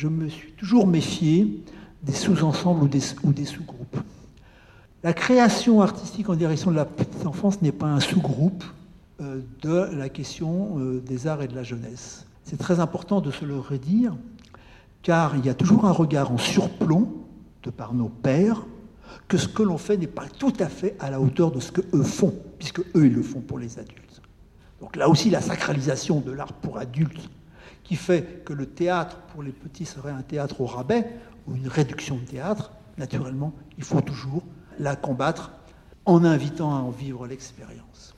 je me suis toujours méfié des sous-ensembles ou des, ou des sous-groupes. La création artistique en direction de la petite enfance n'est pas un sous-groupe euh, de la question euh, des arts et de la jeunesse. C'est très important de se le redire, car il y a toujours un regard en surplomb, de par nos pères, que ce que l'on fait n'est pas tout à fait à la hauteur de ce que eux font, puisque eux, ils le font pour les adultes. Donc là aussi, la sacralisation de l'art pour adultes, qui fait que le théâtre pour les petits serait un théâtre au rabais, ou une réduction de théâtre, naturellement, il faut toujours la combattre en invitant à en vivre l'expérience.